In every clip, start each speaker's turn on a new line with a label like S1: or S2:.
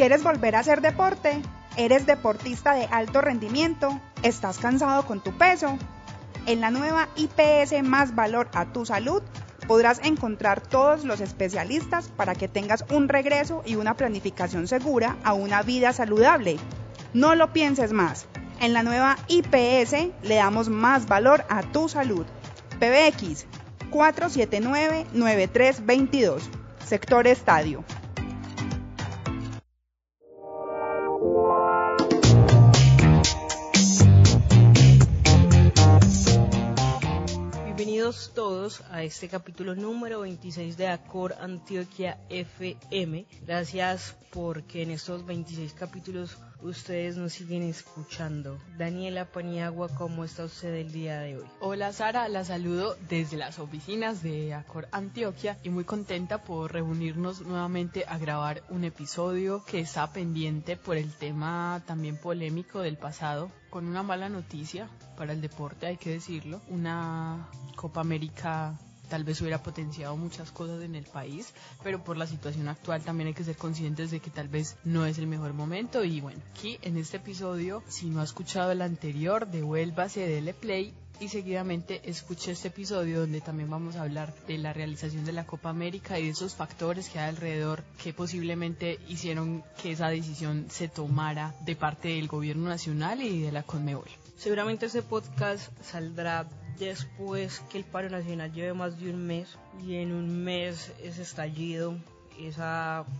S1: ¿Quieres volver a hacer deporte? ¿Eres deportista de alto rendimiento? ¿Estás cansado con tu peso? En la nueva IPS Más Valor a tu Salud podrás encontrar todos los especialistas para que tengas un regreso y una planificación segura a una vida saludable. No lo pienses más. En la nueva IPS le damos más valor a tu salud. PBX 479-9322. Sector Estadio.
S2: Bienvenidos todos a este capítulo número 26 de Acor Antioquia FM. Gracias porque en estos 26 capítulos ustedes nos siguen escuchando. Daniela Paniagua, ¿cómo está usted el día de hoy?
S3: Hola Sara, la saludo desde las oficinas de Acor Antioquia y muy contenta por reunirnos nuevamente a grabar un episodio que está pendiente por el tema también polémico del pasado, con una mala noticia para el deporte, hay que decirlo, una Copa América tal vez hubiera potenciado muchas cosas en el país, pero por la situación actual también hay que ser conscientes de que tal vez no es el mejor momento. Y bueno, aquí en este episodio, si no ha escuchado el anterior, devuélvase, dele play y seguidamente escuche este episodio donde también vamos a hablar de la realización de la Copa América y de esos factores que hay alrededor que posiblemente hicieron que esa decisión se tomara de parte del gobierno nacional y de la Conmebol.
S2: Seguramente este podcast saldrá después que el paro nacional lleve más de un mes y en un mes ese estallido, ese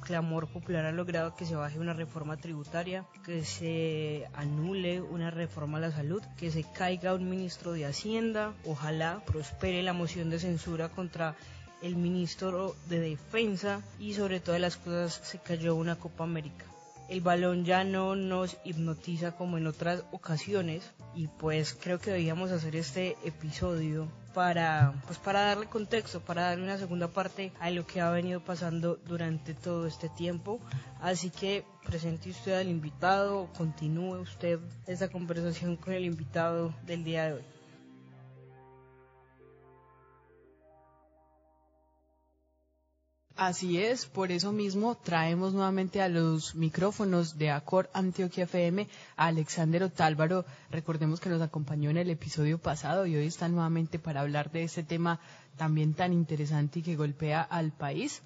S2: clamor popular ha logrado que se baje una reforma tributaria, que se anule una reforma a la salud, que se caiga un ministro de Hacienda, ojalá prospere la moción de censura contra el ministro de Defensa y sobre todas las cosas se cayó una Copa América el balón ya no nos hipnotiza como en otras ocasiones y pues creo que debíamos hacer este episodio para pues para darle contexto, para darle una segunda parte a lo que ha venido pasando durante todo este tiempo. Así que presente usted al invitado, continúe usted esta conversación con el invitado del día de hoy.
S3: Así es, por eso mismo traemos nuevamente a los micrófonos de Acor Antioquia FM a Alexander Otálvaro. Recordemos que nos acompañó en el episodio pasado y hoy está nuevamente para hablar de este tema también tan interesante y que golpea al país.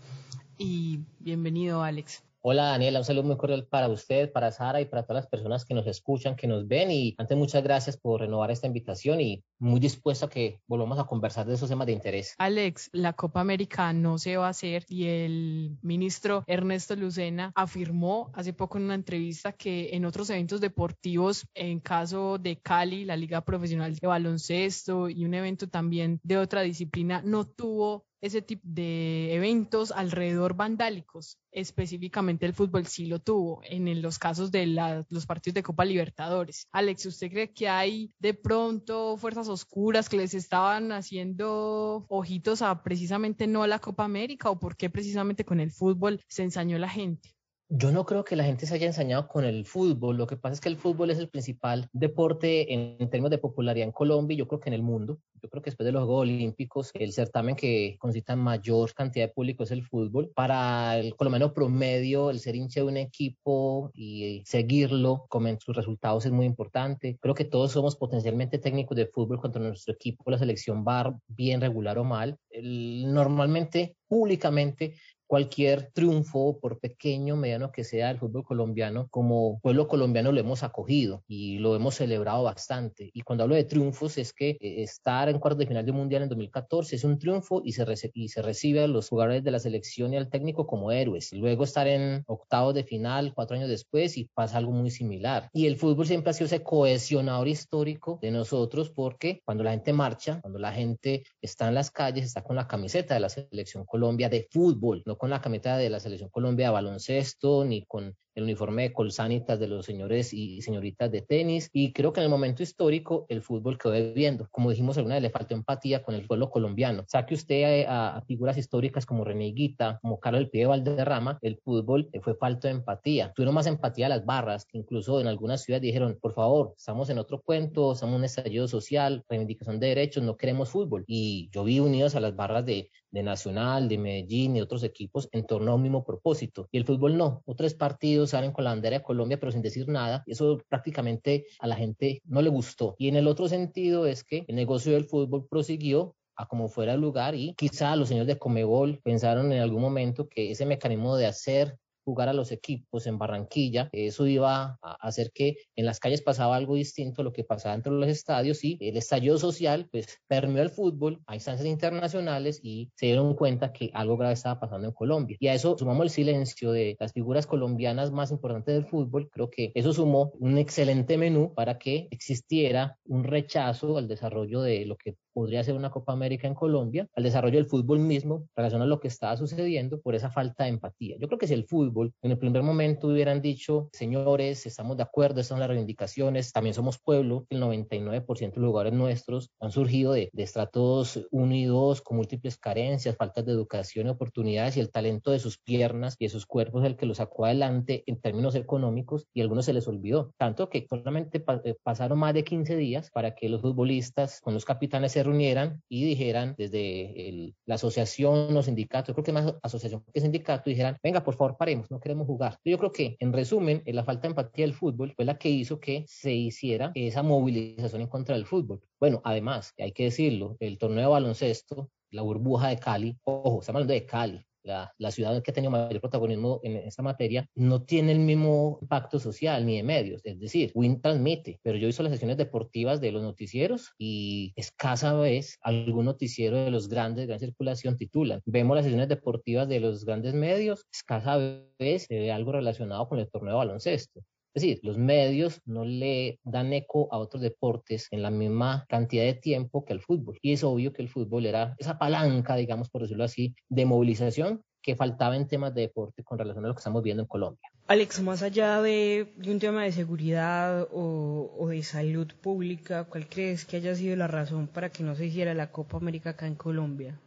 S3: Y bienvenido, Alex.
S4: Hola Daniela, un saludo muy cordial para usted, para Sara y para todas las personas que nos escuchan, que nos ven. Y antes muchas gracias por renovar esta invitación y muy dispuesto a que volvamos a conversar de esos temas de interés.
S3: Alex, la Copa América no se va a hacer y el ministro Ernesto Lucena afirmó hace poco en una entrevista que en otros eventos deportivos, en caso de Cali, la Liga Profesional de Baloncesto y un evento también de otra disciplina, no tuvo ese tipo de eventos alrededor vandálicos. Específicamente el fútbol sí lo tuvo en los casos de los partidos de Copa Libertadores. Alex, ¿usted cree que hay de pronto fuerzas oscuras que les estaban haciendo ojitos a precisamente no a la Copa América o por qué precisamente con el fútbol se ensañó la gente?
S4: Yo no creo que la gente se haya ensañado con el fútbol. Lo que pasa es que el fútbol es el principal deporte en, términos de popularidad en Colombia y yo creo que en el mundo. Yo creo que después de los Juegos Olímpicos, el certamen que concita mayor cantidad de público es el fútbol. Para el colombiano promedio, el ser hincha de un equipo y seguirlo con sus resultados es muy importante. Creo que todos somos potencialmente técnicos de fútbol cuando nuestro equipo, la selección va bien regular o mal. normalmente, públicamente, cualquier triunfo, por pequeño, mediano que sea del fútbol colombiano, como pueblo colombiano lo hemos acogido y lo hemos celebrado bastante. Y cuando hablo de triunfos es que eh, estar en cuartos de final del Mundial en 2014 es un triunfo y se, y se recibe a los jugadores de la selección y al técnico como héroes. Luego estar en octavos de final cuatro años después y pasa algo muy similar. Y el fútbol siempre ha sido ese cohesionador histórico de nosotros porque cuando la gente marcha, cuando la gente está en las calles, está con la camiseta de la selección Colombia de fútbol, no con la camiseta de la Selección Colombia de baloncesto, ni con el uniforme de colsanitas de los señores y señoritas de tenis. Y creo que en el momento histórico el fútbol quedó viendo. Como dijimos alguna vez, le faltó empatía con el pueblo colombiano. Saque usted a, figuras históricas como René Guita, como Carlos El Pie Valderrama, el fútbol fue falta de empatía. Tuvieron más empatía las barras, incluso en algunas ciudades dijeron, por favor, estamos en otro cuento, estamos un estallido social, reivindicación de derechos, no queremos fútbol. Y yo vi unidos a las barras de, de Nacional, de Medellín y otros equipos en torno a un mismo propósito. Y el fútbol no. Otros partidos partidos salen con la bandera de Colombia, pero sin decir nada. Eso prácticamente a la gente no le gustó. Y en el otro sentido es que el negocio del fútbol prosiguió a como fuera el lugar y quizá los señores de Comebol pensaron en algún momento que ese mecanismo de hacer jugar a los equipos en Barranquilla. Eso iba a hacer que en las calles pasaba algo distinto a lo que pasaba dentro de los estadios y el estallido social pues permeó el fútbol a instancias internacionales y se dieron cuenta que algo grave estaba pasando en Colombia. Y a eso sumamos el silencio de las figuras colombianas más importantes del fútbol. Creo que eso sumó un excelente menú para que existiera un rechazo al desarrollo de lo que podría ser una Copa América en Colombia, al desarrollo del fútbol mismo, relacionado a lo que estaba sucediendo por esa falta de empatía. Yo creo que si el fútbol en el primer momento hubieran dicho, señores, estamos de acuerdo, estas son las reivindicaciones, también somos pueblo, el 99% de lugares nuestros han surgido de, de estratos unidos con múltiples carencias, faltas de educación y oportunidades y el talento de sus piernas y de sus cuerpos el que los sacó adelante en términos económicos y a algunos se les olvidó. Tanto que solamente eh, pasaron más de 15 días para que los futbolistas con los capitanes se reunieran y dijeran desde la asociación, los sindicatos, creo que más asociación que sindicato, dijeran, venga, por favor, paremos, no queremos jugar. Yo creo que, en resumen, la falta de empatía del fútbol fue la que hizo que se hiciera esa movilización en contra del fútbol. Bueno, además, hay que decirlo, el torneo de baloncesto, la burbuja de Cali, ojo, estamos hablando de Cali, la, ciudad que ha tenido mayor protagonismo en esta materia, no tiene el mismo impacto social ni de medios. Es decir, Win transmite, pero yo hice las sesiones deportivas de los noticieros y escasa vez algún noticiero de los grandes, de gran circulación, titulan. Vemos las sesiones deportivas de los grandes medios, escasa vez se ve algo relacionado con el torneo de baloncesto. Es decir, los medios no le dan eco a otros deportes en la misma cantidad de tiempo que al fútbol. Y es obvio que el fútbol era esa palanca, digamos, por decirlo así, de movilización que faltaba en temas de deporte con relación a lo que estamos viendo en Colombia.
S2: Alex, más allá de, un tema de seguridad o, de salud pública, ¿cuál crees que haya sido la razón para que no se hiciera la Copa América acá en Colombia?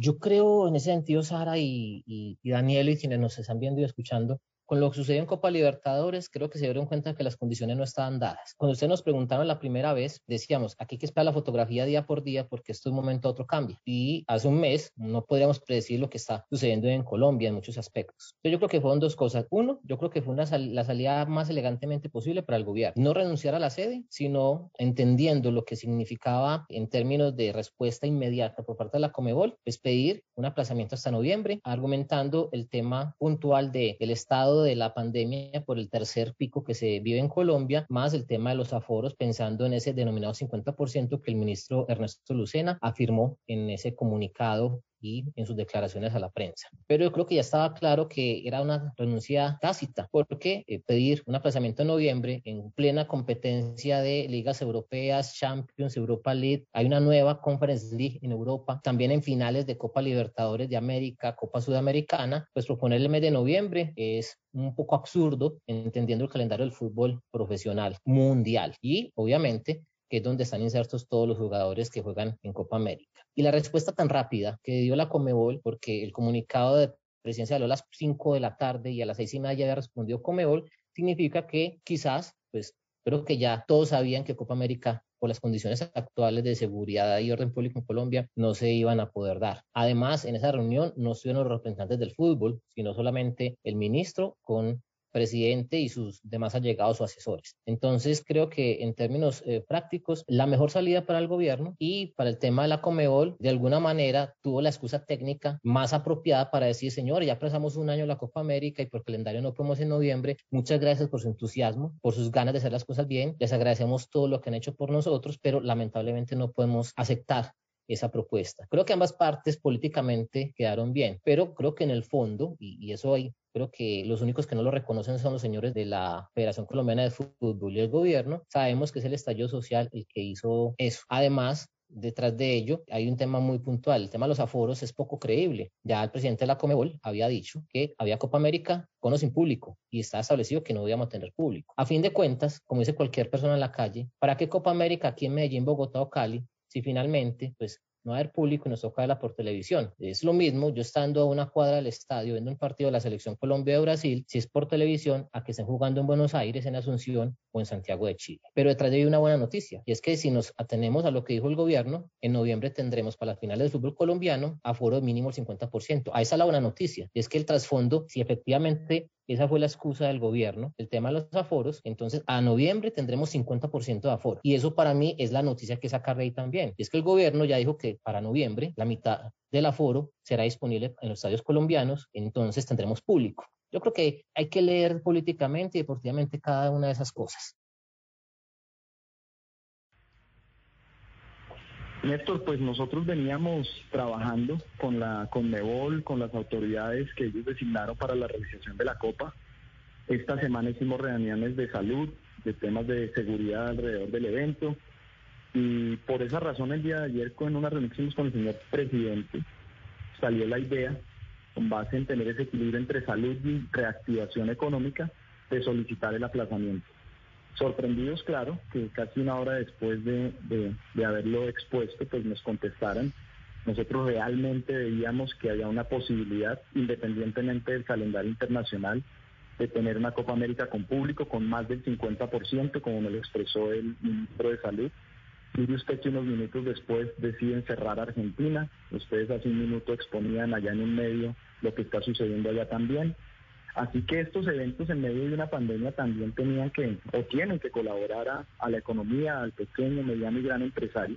S4: Yo creo en ese sentido, Sara y, y, y Daniel y quienes nos están viendo y escuchando, con lo que sucedió en Copa Libertadores, creo que se dieron cuenta que las condiciones no estaban dadas. Cuando ustedes nos preguntaron la primera vez, decíamos, aquí hay que esperar la fotografía día por día porque esto de un momento a otro cambia. Y hace un mes no podríamos predecir lo que está sucediendo en Colombia en muchos aspectos. Entonces yo creo que fueron dos cosas. Uno, yo creo que fue una la salida más elegantemente posible para el gobierno. No renunciar a la sede, sino entendiendo lo que significaba en términos de respuesta inmediata por parte de la Comebol, es pedir un aplazamiento hasta noviembre, argumentando el tema puntual del el estado de la pandemia por el tercer pico que se vive en Colombia, más el tema de los aforos, pensando en ese denominado 50% que el ministro Ernesto Lucena afirmó en ese comunicado y en sus declaraciones a la prensa. Pero yo creo que ya estaba claro que era una renuncia tácita, porque eh, pedir un aplazamiento en noviembre en plena competencia de ligas europeas, Champions, Europa League, hay una nueva Conference League en Europa, también en finales de Copa Libertadores de América, Copa Sudamericana, pues proponer el mes de noviembre es un poco absurdo entendiendo el calendario del fútbol profesional mundial y obviamente que es donde están insertos todos los jugadores que juegan en Copa América. Y la respuesta tan rápida que dio la Comebol, porque el comunicado de presidencia salió a las 5 de la tarde y a las 6 y media ya había respondido Comebol, significa que quizás, pues creo que ya todos sabían que Copa América por las condiciones actuales de seguridad y orden público en Colombia no se iban a poder dar. Además, en esa reunión no estuvieron los representantes del fútbol, sino solamente el ministro con presidente y sus demás allegados o asesores. Entonces, creo que en términos eh, prácticos, la mejor salida para el gobierno y para el tema de la Comebol, de alguna manera, tuvo la excusa técnica más apropiada para decir, señor, ya pasamos un año la Copa América y por calendario no podemos en noviembre. Muchas gracias por su entusiasmo, por sus ganas de hacer las cosas bien. Les agradecemos todo lo que han hecho por nosotros, pero lamentablemente no podemos aceptar esa propuesta. Creo que ambas partes políticamente quedaron bien, pero creo que en el fondo, y, eso hay creo que los únicos que no lo reconocen son los señores de la Federación Colombiana de Fútbol y el gobierno. Sabemos que es el estallido social el que hizo eso. Además, detrás de ello hay un tema muy puntual. El tema de los aforos es poco creíble. Ya el presidente de la Comebol había dicho que había Copa América con o sin público y está establecido que no íbamos a tener público. A fin de cuentas, como dice cualquier persona en la calle, ¿para qué Copa América aquí en Medellín, Bogotá o Cali si finalmente pues no haber público y nos toca verla por televisión. Es lo mismo yo estando a una cuadra del estadio viendo un partido de la selección Colombia de Brasil, si es por televisión, a que estén jugando en Buenos Aires, en Asunción o en Santiago de Chile. Pero detrás de ahí una buena noticia, y es que si nos atenemos a lo que dijo el gobierno, en noviembre tendremos para las finales del fútbol colombiano aforo mínimo el 50%. A esa es la buena noticia, y es que el trasfondo, si efectivamente esa fue la excusa del gobierno, el tema de los aforos. Entonces, a noviembre tendremos 50% de aforo. Y eso para mí es la noticia que saca Rey también. Es que el gobierno ya dijo que para noviembre la mitad del aforo será disponible en los estadios colombianos, entonces tendremos público. Yo creo que hay que leer políticamente y deportivamente cada una de esas cosas.
S5: Néstor, pues nosotros veníamos trabajando con la Conmebol, con las autoridades que ellos designaron para la realización de la Copa. Esta semana hicimos reuniones de salud, de temas de seguridad alrededor del evento. Y por esa razón el día de ayer, con una reunión que hicimos con el señor presidente, salió la idea, con base en tener ese equilibrio entre salud y reactivación económica, de solicitar el aplazamiento sorprendidos, claro, que casi una hora después de, haberlo expuesto, pues nos contestaran. Nosotros realmente veíamos que había una posibilidad, independientemente del calendario internacional, de tener una Copa América con público con más del 50%, como me lo expresó el ministro de Salud. Y usted que unos minutos después deciden cerrar Argentina. Ustedes hace un minuto exponían allá en un medio lo que está sucediendo allá también. Así que estos eventos en medio de una pandemia también tenían que o tienen que colaborar a, la economía, al pequeño, mediano y gran empresario.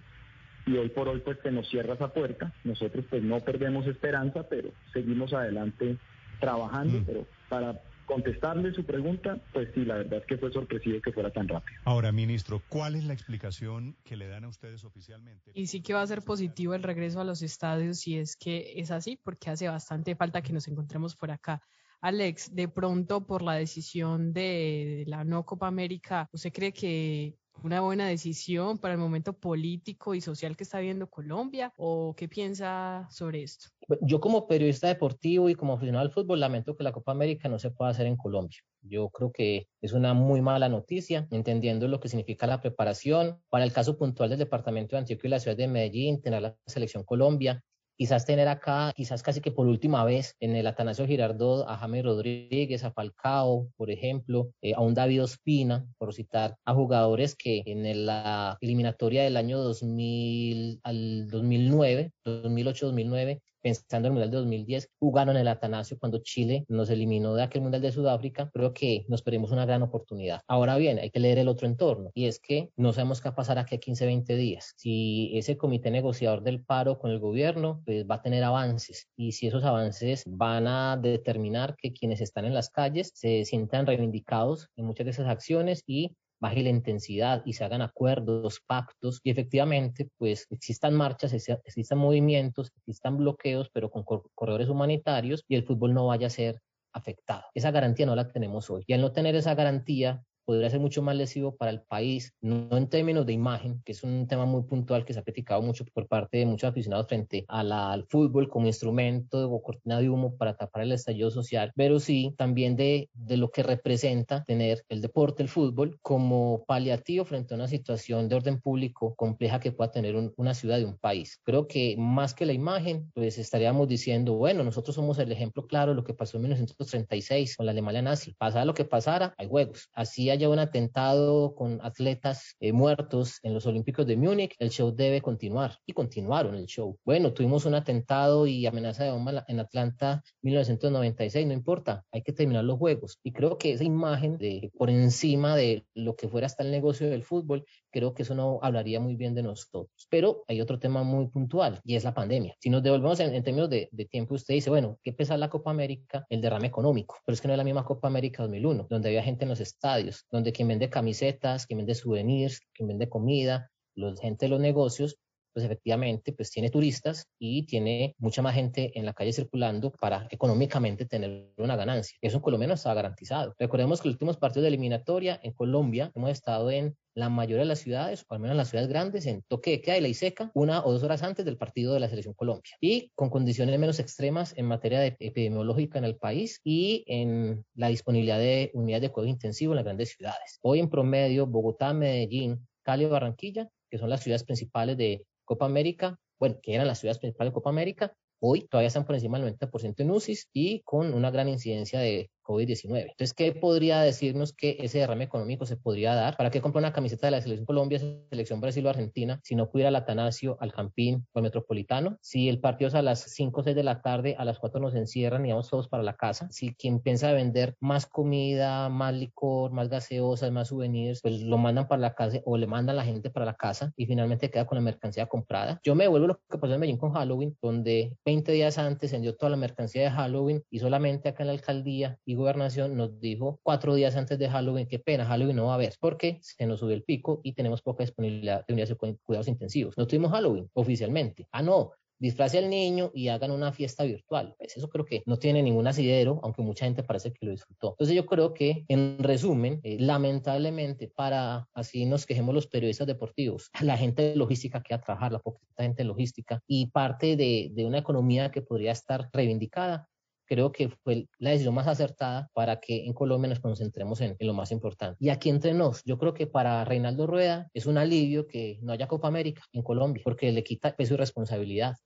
S5: Y hoy por hoy pues que nos cierra esa puerta. Nosotros pues no perdemos esperanza, pero seguimos adelante trabajando. Mm. Pero para contestarle su pregunta, pues sí, la verdad es que fue sorpresivo que fuera tan rápido.
S6: Ahora, ministro, ¿cuál es la explicación que le dan a ustedes oficialmente?
S3: Y sí que va a ser positivo el regreso a los estadios si es que es así, porque hace bastante falta que nos encontremos por acá. Alex, de pronto por la decisión de la no Copa América, ¿usted cree que una buena decisión para el momento político y social que está viendo Colombia? ¿O qué piensa sobre esto?
S4: Yo como periodista deportivo y como aficionado al fútbol lamento que la Copa América no se pueda hacer en Colombia. Yo creo que es una muy mala noticia, entendiendo lo que significa la preparación. Para el caso puntual del departamento de Antioquia y la ciudad de Medellín, tener la selección Colombia, quizás tener acá, quizás casi que por última vez, en el Atanasio Girardot, a Jaime Rodríguez, a Falcao, por ejemplo, eh, a un David Ospina, por citar a jugadores que en la eliminatoria del año 2000 al 2009, 2008-2009, pensando en el Mundial de 2010, jugaron en el Atanasio cuando Chile nos eliminó de aquel Mundial de Sudáfrica, creo que nos perdimos una gran oportunidad. Ahora bien, hay que leer el otro entorno y es que no sabemos qué va a pasar aquí a 15, 20 días. Si ese comité negociador del paro con el gobierno, pues va a tener avances y si esos avances van a determinar que quienes están en las calles se sientan reivindicados en muchas de esas acciones y baje la intensidad y se hagan acuerdos, pactos y efectivamente pues existan marchas, existan movimientos, existan bloqueos, pero con corredores humanitarios y el fútbol no vaya a ser afectado. Esa garantía no la tenemos hoy. Y al no tener esa garantía, podría ser mucho más lesivo para el país, no en términos de imagen, que es un tema muy puntual que se ha criticado mucho por parte de muchos aficionados frente al fútbol como instrumento o cortina de humo para tapar el estallido social, pero sí también de, de lo que representa tener el deporte, el fútbol, como paliativo frente a una situación de orden público compleja que pueda tener una ciudad de un país. Creo que más que la imagen, pues estaríamos diciendo, bueno, nosotros somos el ejemplo claro de lo que pasó en 1936 con la Alemania nazi. Pasara lo que pasara, hay juegos. Así haya un atentado con atletas eh, muertos en los Olímpicos de Múnich, el show debe continuar. Y continuaron el show. Bueno, tuvimos un atentado y amenaza de bomba en Atlanta 1996, no importa, hay que terminar los juegos. Y creo que esa imagen de por encima de lo que fuera hasta el negocio del fútbol, creo que eso no hablaría muy bien de nosotros. Pero hay otro tema muy puntual y es la pandemia. Si nos devolvemos en, términos de, tiempo, usted dice, bueno, ¿qué pesa la Copa América? El derrame económico. Pero es que no es la misma Copa América 2001, donde había gente en los estadios, donde quien vende camisetas, quien vende souvenirs, quien vende comida, la gente de los negocios, pues efectivamente pues tiene turistas y tiene mucha más gente en la calle circulando para económicamente tener una ganancia. Eso en Colombia no estaba garantizado. Recordemos que los últimos partidos de eliminatoria en Colombia hemos estado en la mayoría de las ciudades, o al menos en las ciudades grandes, en toque de queda y ley seca, una o dos horas antes del partido de la selección Colombia. Y con condiciones menos extremas en materia de epidemiológica en el país y en la disponibilidad de unidades de cuidado intensivo en las grandes ciudades. Hoy en promedio, Bogotá, Medellín, Cali y Barranquilla, que son las ciudades principales de Copa América, bueno, que eran las ciudades principales de Copa América, hoy todavía están por encima del 90% en UCI y con una gran incidencia de COVID-19. Entonces, ¿qué podría decirnos que ese derrame económico se podría dar? ¿Para qué comprar una camiseta de la selección Colombia, selección Brasil o Argentina si no pudiera al Atanasio, al Campín o al Metropolitano? Si el partido es a las 5 o 6 de la tarde, a las 4 nos encierran y vamos todos para la casa. Si quien piensa vender más comida, más licor, más gaseosas, más souvenirs, pues lo mandan para la casa o le mandan la gente para la casa y finalmente queda con la mercancía comprada. Yo me vuelvo lo que pasó en Medellín con Halloween, donde 20 días antes vendió toda la mercancía de Halloween y solamente acá en la alcaldía gobernación nos dijo cuatro días antes de Halloween, qué pena, Halloween no va a haber, porque se nos subió el pico y tenemos poca disponibilidad de unidades de cuidados intensivos. No tuvimos Halloween oficialmente. Ah, no, disfrace al niño y hagan una fiesta virtual. Pues eso creo que no tiene ningún asidero, aunque mucha gente parece que lo disfrutó. Entonces yo creo que, en resumen, eh, lamentablemente, para así nos quejemos los periodistas deportivos, la gente de logística que a trabajar, la poca gente de logística y parte de, de una economía que podría estar reivindicada, creo que fue la decisión más acertada para que en Colombia nos concentremos en, en, lo más importante. Y aquí entre nos, yo creo que para Reinaldo Rueda es un alivio que no haya Copa América en Colombia, porque le quita peso y responsabilidad.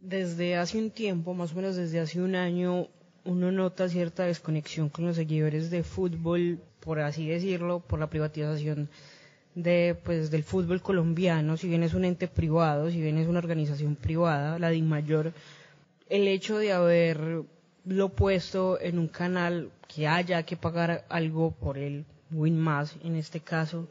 S2: Desde hace un tiempo, más o menos desde hace un año, uno nota cierta desconexión con los seguidores de fútbol, por así decirlo, por la privatización de, pues, del fútbol colombiano, si bien es un ente privado, si bien es una organización privada, la DIMAYOR, el hecho de haber lo puesto en un canal que haya que pagar algo por el Win Más, en este caso,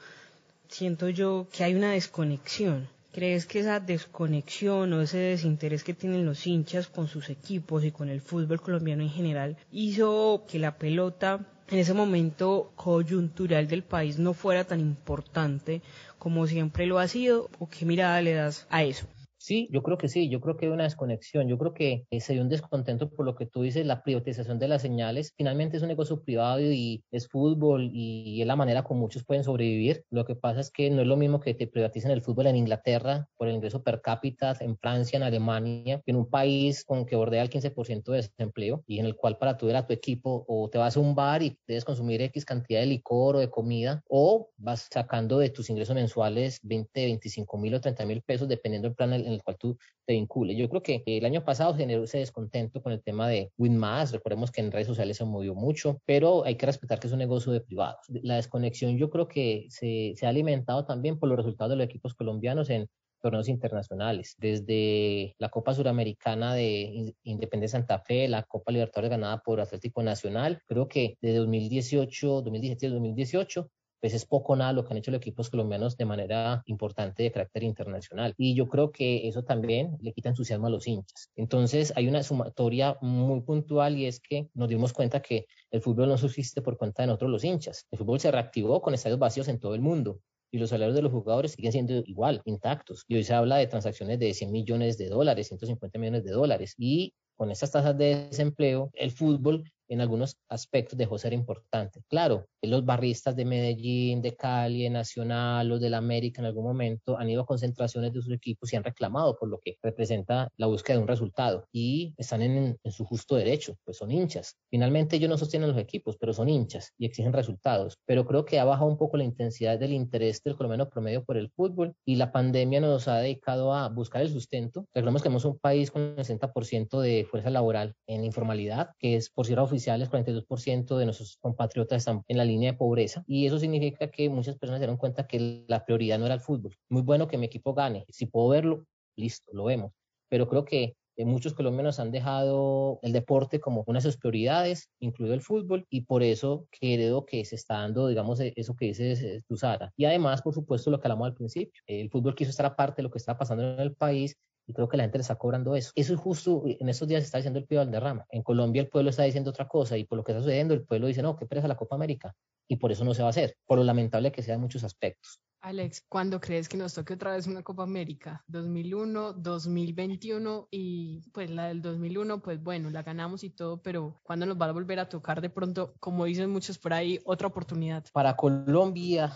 S2: siento yo que hay una desconexión. ¿Crees que esa desconexión o ese desinterés que tienen los hinchas con sus equipos y con el fútbol colombiano en general hizo que la pelota en ese momento coyuntural del país no fuera tan importante como siempre lo ha sido? ¿O qué mirada le das a eso?
S4: Sí, yo creo que sí, yo creo que hay una desconexión, yo creo que se dio un descontento por lo que tú dices, la privatización de las señales, finalmente es un negocio privado y es fútbol y es la manera como muchos pueden sobrevivir, lo que pasa es que no es lo mismo que te privaticen el fútbol en Inglaterra por el ingreso per cápita, en Francia, en Alemania, en un país con que bordea el 15% de desempleo y en el cual para tu ver a tu equipo o te vas a un bar y debes consumir X cantidad de licor o de comida o vas sacando de tus ingresos mensuales 20, 25 mil o 30 mil pesos dependiendo del plan en el cual tú te vincules. Yo creo que el año pasado generó ese descontento con el tema de WinMass. Recordemos que en redes sociales se movió mucho, pero hay que respetar que es un negocio de privados. La desconexión yo creo que se, se ha alimentado también por los resultados de los equipos colombianos en torneos internacionales, desde la Copa Suramericana de Independencia Santa Fe, la Copa Libertadores ganada por Atlético Nacional, creo que de 2018, 2017, 2018 pues es poco nada lo que han hecho los equipos colombianos de manera importante de carácter internacional. Y yo creo que eso también le quita entusiasmo a los hinchas. Entonces hay una sumatoria muy puntual y es que nos dimos cuenta que el fútbol no subsiste por cuenta de nosotros los hinchas. El fútbol se reactivó con estadios vacíos en todo el mundo y los salarios de los jugadores siguen siendo igual, intactos. Y hoy se habla de transacciones de 100 millones de dólares, 150 millones de dólares. Y con estas tasas de desempleo, el fútbol en algunos aspectos dejó ser importante. Claro, los barristas de Medellín, de Cali, de Nacional, los del América en algún momento han ido a concentraciones de sus equipos y han reclamado por lo que representa la búsqueda de un resultado y están en, en su justo derecho, pues son hinchas. Finalmente ellos no sostienen los equipos, pero son hinchas y exigen resultados. Pero creo que ha bajado un poco la intensidad del interés del colombiano promedio por el fútbol y la pandemia nos ha dedicado a buscar el sustento. Recordemos que somos un país con el 60% de fuerza laboral en informalidad, que es por cierto oficiales, 42% de nuestros compatriotas están en la línea de pobreza y eso significa que muchas personas se dieron cuenta que la prioridad no era el fútbol. Muy bueno que mi equipo gane, si puedo verlo, listo, lo vemos, pero creo que eh, muchos colombianos han dejado el deporte como una de sus prioridades, incluido el fútbol, y por eso creo que se está dando, digamos, e, eso que dices tu Sara. Y además, por supuesto, lo que hablamos al principio, el fútbol quiso estar aparte de lo que está pasando en el país y creo que la gente le está cobrando eso. Eso es justo, en estos días se está diciendo el pío al derrama. En Colombia el pueblo está diciendo otra cosa y por lo que está sucediendo el pueblo dice, no, qué presa la Copa América. Y por eso no se va a hacer, por lo lamentable que sea en muchos aspectos.
S3: Alex, ¿cuándo crees que nos toque otra vez una Copa América? 2001, 2021 y pues la del 2001, pues bueno, la ganamos y todo, pero ¿cuándo nos va a volver a tocar de pronto, como dicen muchos por ahí, otra oportunidad?
S4: Para Colombia,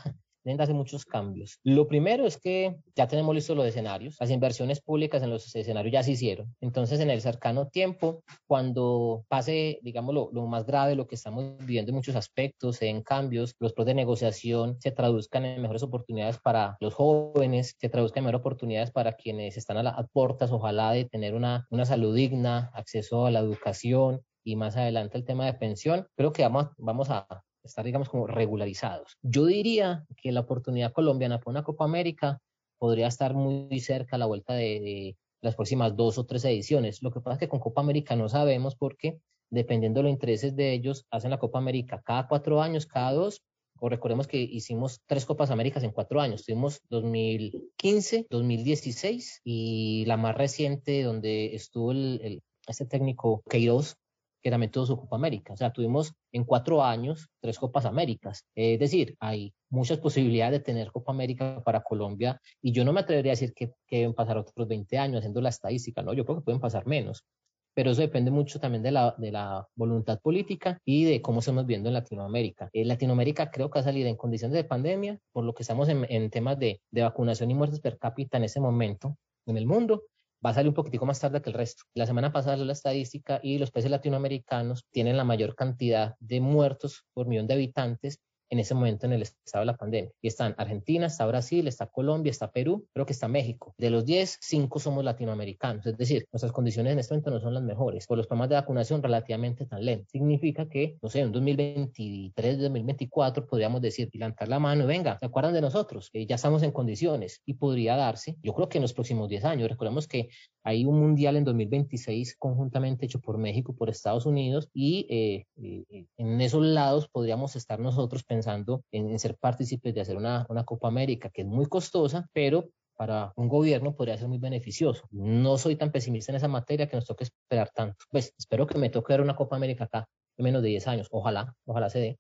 S4: deben hacer muchos cambios. Lo primero es que ya tenemos listos los escenarios, las inversiones públicas en los escenarios ya se hicieron. Entonces, en el cercano tiempo, cuando pase, digamos, lo, lo más grave, lo que estamos viviendo en muchos aspectos, se den cambios, los procesos de negociación se traduzcan en mejores oportunidades para los jóvenes, se traduzcan en mejores oportunidades para quienes están a las puertas, ojalá, de tener una, una salud digna, acceso a la educación, y más adelante el tema de pensión, creo que vamos, vamos a estar, digamos, como regularizados. Yo diría que la oportunidad colombiana para una Copa América podría estar muy cerca a la vuelta de, las próximas dos o tres ediciones. Lo que pasa es que con Copa América no sabemos porque, dependiendo de los intereses de ellos, hacen la Copa América cada cuatro años, cada dos, o recordemos que hicimos tres Copas Américas en cuatro años. Tuvimos 2015, 2016 y la más reciente donde estuvo el, este técnico Queiroz, que también tuvo su Copa América. O sea, tuvimos en cuatro años tres Copas Américas. Es decir, hay muchas posibilidades de tener Copa América para Colombia y yo no me atrevería a decir que, que deben pasar otros 20 años haciendo la estadística, ¿no? Yo creo que pueden pasar menos pero eso depende mucho también de la, de la voluntad política y de cómo estamos viendo en Latinoamérica. En Latinoamérica creo que va a salir en condiciones de pandemia, por lo que estamos en, en temas de, de, vacunación y muertes per cápita en ese momento en el mundo, va a salir un poquitico más tarde que el resto. La semana pasada la estadística y los países latinoamericanos tienen la mayor cantidad de muertos por millón de habitantes en ese momento en el estado de la pandemia. Y están Argentina, está Brasil, está Colombia, está Perú, creo que está México. De los 10, 5 somos latinoamericanos. Es decir, nuestras condiciones en este momento no son las mejores. Por los programas de vacunación relativamente tan lentos. Significa que, no sé, en 2023, 2024 podríamos decir, levantar la mano venga, ¿se acuerdan de nosotros? ya estamos en condiciones y podría darse, yo creo que en los próximos 10 años. Recordemos que hay un mundial en 2026 conjuntamente hecho por México, por Estados Unidos y eh, eh, en esos lados podríamos estar nosotros pensando pensando en, ser partícipes de hacer una, una Copa América que es muy costosa, pero para un gobierno podría ser muy beneficioso. No soy tan pesimista en esa materia que nos toque esperar tanto. Pues espero que me toque ver una Copa América acá en menos de 10 años. Ojalá, ojalá se dé.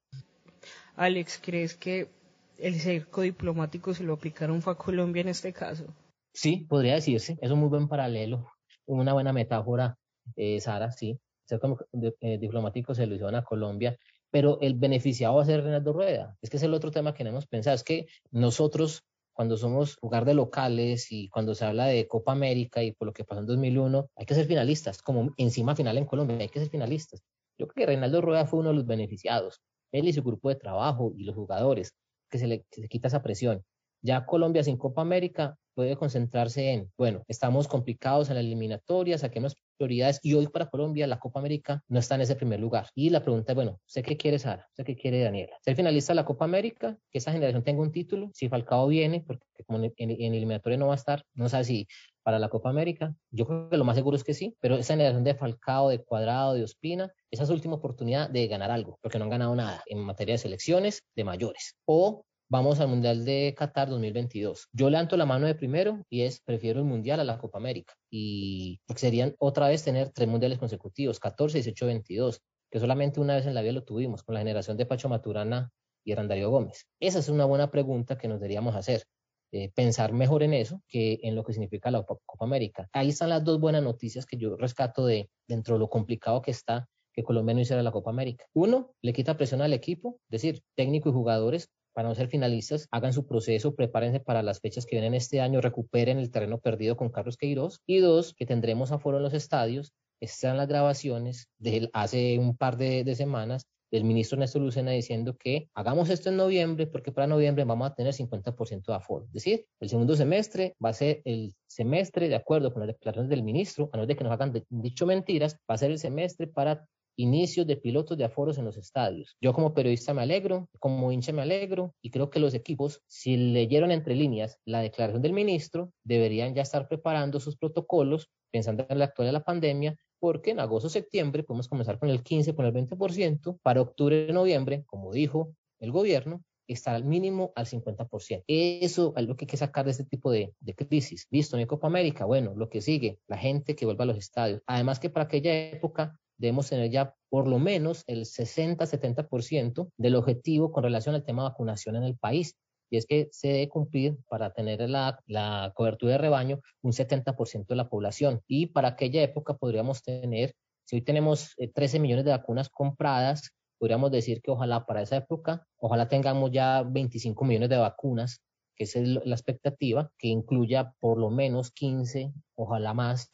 S2: Alex, ¿crees que el cerco diplomático se lo aplicaron fue a Colombia en este caso?
S4: Sí, podría decirse. Es un muy buen paralelo, una buena metáfora, eh, Sara, sí. El cerco eh, diplomático se lo hicieron a Colombia pero el beneficiado va a ser Reinaldo Rueda. Es que es el otro tema que hemos pensado, es que nosotros cuando somos jugar de locales y cuando se habla de Copa América y por lo que pasó en 2001, hay que ser finalistas, como encima final en Colombia, hay que ser finalistas. Yo creo que Reinaldo Rueda fue uno de los beneficiados, él y su grupo de trabajo y los jugadores, que se le, se quita esa presión. Ya Colombia sin Copa América puede concentrarse en, bueno, estamos complicados en la eliminatoria, saquemos prioridades y hoy para Colombia la Copa América no está en ese primer lugar. Y la pregunta es, bueno, ¿sé qué quiere Sara? ¿Sé qué quiere Daniela? Ser finalista de la Copa América, que esa generación tenga un título, si Falcao viene, porque como en, en, eliminatoria no va a estar, no sé si para la Copa América, yo creo que lo más seguro es que sí, pero esa generación de Falcao, de Cuadrado, de Ospina, esa es su última oportunidad de ganar algo, porque no han ganado nada en materia de selecciones de mayores. O vamos al Mundial de Qatar 2022. Yo levanto la mano de primero y es, prefiero el Mundial a la Copa América. Y serían otra vez tener tres Mundiales consecutivos, 14, 18, 22, que solamente una vez en la vida lo tuvimos con la generación de Pacho Maturana y Randario Gómez. Esa es una buena pregunta que nos deberíamos hacer. Eh, pensar mejor en eso que en lo que significa la Copa América. Ahí están las dos buenas noticias que yo rescato de dentro de lo complicado que está que Colombia no hiciera la Copa América. Uno, le quita presión al equipo, es decir, técnico y jugadores para no ser finalistas, hagan su proceso, prepárense para las fechas que vienen este año, recuperen el terreno perdido con Carlos Queiroz. Y dos, que tendremos aforo en los estadios. Están las grabaciones de hace un par de, semanas del ministro Néstor Lucena diciendo que hagamos esto en noviembre porque para noviembre vamos a tener 50% de aforo. Es decir, el segundo semestre va a ser el semestre, de acuerdo con las declaraciones del ministro, a no ser de que nos hagan dicho mentiras, va a ser el semestre para inicios de pilotos de aforos en los estadios. Yo como periodista me alegro, como hincha me alegro y creo que los equipos, si leyeron entre líneas la declaración del ministro, deberían ya estar preparando sus protocolos pensando en la actual de la pandemia porque en agosto septiembre podemos comenzar con el 15, con el 20%, para octubre noviembre, como dijo el gobierno, estar al mínimo al 50%. Eso es lo que hay que sacar de este tipo de, de crisis. Listo, en Copa América, bueno, lo que sigue, la gente que vuelva a los estadios. Además que para aquella época debemos tener ya por lo menos el 60-70% del objetivo con relación al tema de vacunación en el país. Y es que se debe cumplir para tener la, la cobertura de rebaño un 70% de la población. Y para aquella época podríamos tener, si hoy tenemos 13 eh, millones de vacunas compradas, podríamos decir que ojalá para esa época, ojalá tengamos ya 25 millones de vacunas, que es la expectativa, que incluya por lo menos 15, ojalá más,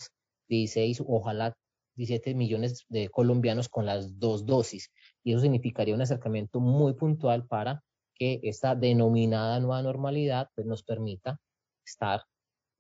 S4: 16, ojalá 17 millones de colombianos con las dos dosis. Y eso significaría un acercamiento muy puntual para que esta denominada nueva normalidad pues, nos permita estar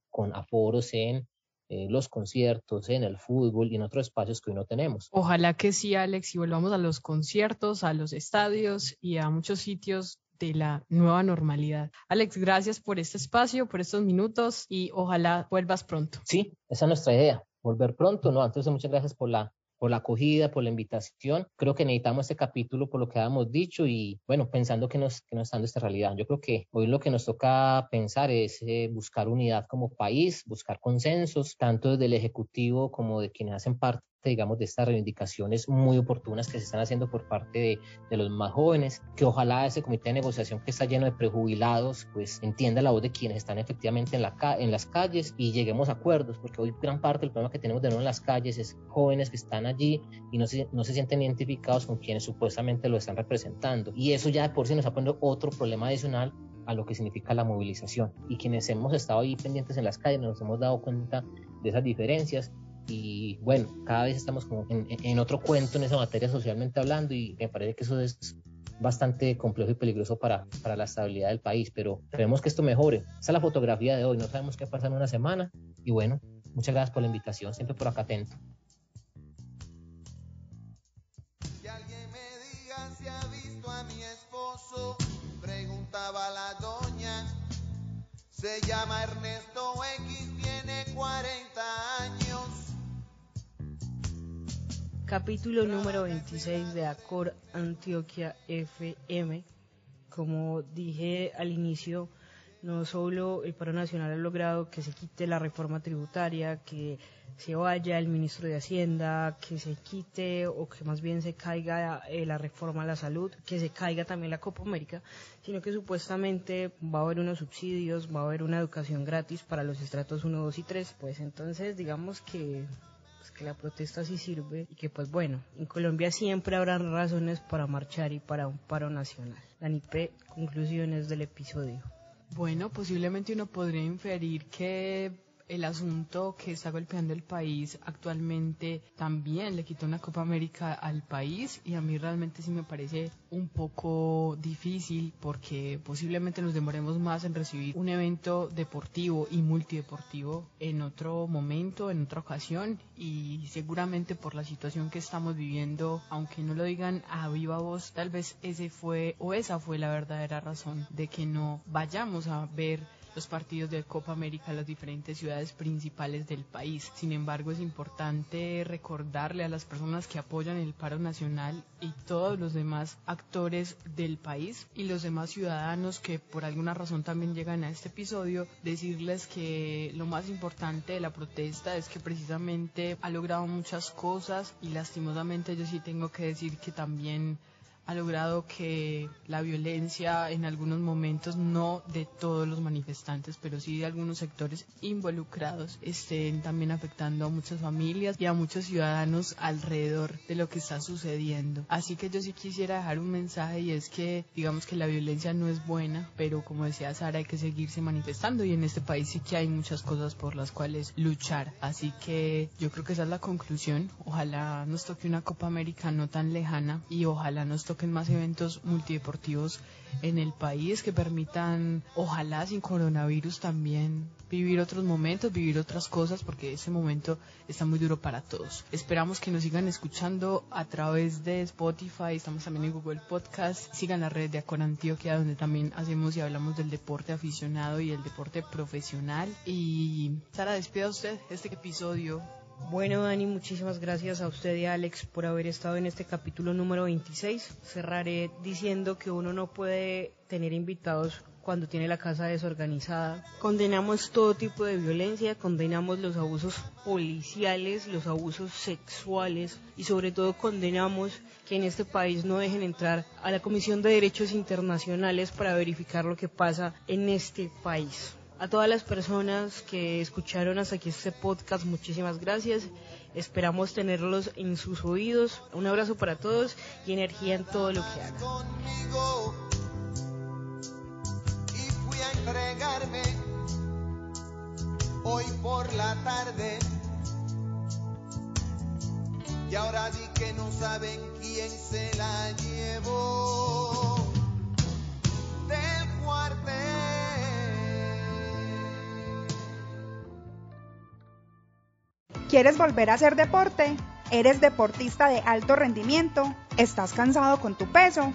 S4: con aforos en eh, los conciertos, en el fútbol y en otros espacios que hoy no tenemos.
S3: Ojalá que sí, Alex, y volvamos a los conciertos, a los estadios y a muchos sitios de la nueva normalidad. Alex, gracias por este espacio, por estos minutos y ojalá vuelvas pronto.
S4: Sí, esa es nuestra idea, volver pronto, ¿no? Entonces, muchas gracias por la por la acogida, por la invitación. Creo que necesitamos este capítulo por lo que habíamos dicho y bueno, pensando que nos, que nos está dando esta realidad. Yo creo que hoy lo que nos toca pensar es eh, buscar unidad como país, buscar consensos, tanto desde el Ejecutivo como de quienes hacen parte digamos, de estas reivindicaciones muy oportunas que se están haciendo por parte de, de, los más jóvenes, que ojalá ese comité de negociación que está lleno de prejubilados, pues entienda la voz de quienes están efectivamente en, la, en las calles y lleguemos a acuerdos, porque hoy gran parte del problema que tenemos de nuevo en las calles es jóvenes que están allí y no se, no se sienten identificados con quienes supuestamente lo están representando. Y eso ya de por sí nos ha puesto otro problema adicional a lo que significa la movilización. Y quienes hemos estado ahí pendientes en las calles nos hemos dado cuenta de esas diferencias y bueno, cada vez estamos como en, otro cuento en esa materia socialmente hablando y me parece que eso es bastante complejo y peligroso para, para la estabilidad del país, pero esperemos que esto mejore. Esa es la fotografía de hoy, no sabemos qué pasa en una semana y bueno, muchas gracias por la invitación, siempre por acá atento.
S7: Preguntaba la doña, se llama Ernesto X, tiene 40 años
S2: capítulo número 26 de Acor Antioquia FM. Como dije al inicio, no solo el paro nacional ha logrado que se quite la reforma tributaria, que se vaya el ministro de Hacienda, que se quite o que más bien se caiga eh, la reforma a la salud, que se caiga también la Copa América, sino que supuestamente va a haber unos subsidios, va a haber una educación gratis para los estratos 1, 2 y 3. Pues entonces digamos que que la protesta sí sirve y que pues bueno, en Colombia siempre habrán razones para marchar y para un paro nacional. Danipe, conclusiones del episodio.
S3: Bueno, posiblemente uno podría inferir que el asunto que está golpeando el país actualmente también le quitó una Copa América al país y a mí realmente sí me parece un poco difícil porque posiblemente nos demoremos más en recibir un evento deportivo y multideportivo en otro momento, en otra ocasión y seguramente por la situación que estamos viviendo, aunque no lo digan a viva voz, tal vez ese fue o esa fue la verdadera razón de que no vayamos a ver los partidos de Copa América las diferentes ciudades principales del país. Sin embargo, es importante recordarle a las personas que apoyan el paro nacional y todos los demás actores del país y los demás ciudadanos que por alguna razón también llegan a este episodio, decirles que lo más importante de la protesta es que precisamente ha logrado muchas cosas y lastimosamente yo sí tengo que decir que también ha logrado que la violencia en algunos momentos, no de todos los manifestantes, pero sí de algunos sectores involucrados, estén también afectando a muchas familias y a muchos ciudadanos alrededor de lo que está sucediendo. Así que yo sí quisiera dejar un mensaje y es que digamos que la violencia no es buena, pero como decía Sara, hay que seguirse manifestando y en este país sí que hay muchas cosas por las cuales luchar. Así que yo creo que esa es la conclusión. Ojalá nos toque una Copa América no tan lejana y ojalá nos toque toquen más eventos multideportivos en el país que permitan, ojalá sin coronavirus también, vivir otros momentos, vivir otras cosas, porque ese momento está muy duro para todos. Esperamos que nos sigan escuchando a través de Spotify, estamos también en Google Podcast, sigan la red de Acon Antioquia, donde también hacemos y hablamos del deporte aficionado y el deporte profesional. Y Sara, despida usted este episodio
S2: bueno, Dani, muchísimas gracias a usted y a Alex por haber estado en este capítulo número 26. Cerraré diciendo que uno no puede tener invitados cuando tiene la casa desorganizada. Condenamos todo tipo de violencia, condenamos los abusos policiales, los abusos sexuales y sobre todo condenamos que en este país no dejen entrar a la Comisión de Derechos Internacionales para verificar lo que pasa en este país. A todas las personas que escucharon hasta aquí este podcast, muchísimas gracias. Esperamos tenerlos en sus oídos. Un abrazo para todos y energía en todo lo que hagan.
S7: Y fui a entregarme hoy por la tarde. Y ahora di que no saben quién se la llevó
S1: ¿Quieres volver a hacer deporte? ¿Eres deportista de alto rendimiento? ¿Estás cansado con tu peso?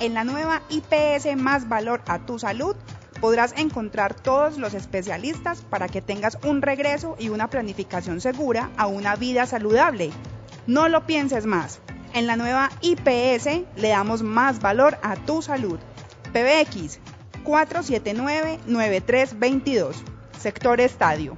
S1: En la nueva IPS Más Valor a tu Salud podrás encontrar todos los especialistas para que tengas un regreso y una planificación segura a una vida saludable. No lo pienses más. En la nueva IPS le damos más valor a tu salud. PBX 479-9322, sector estadio.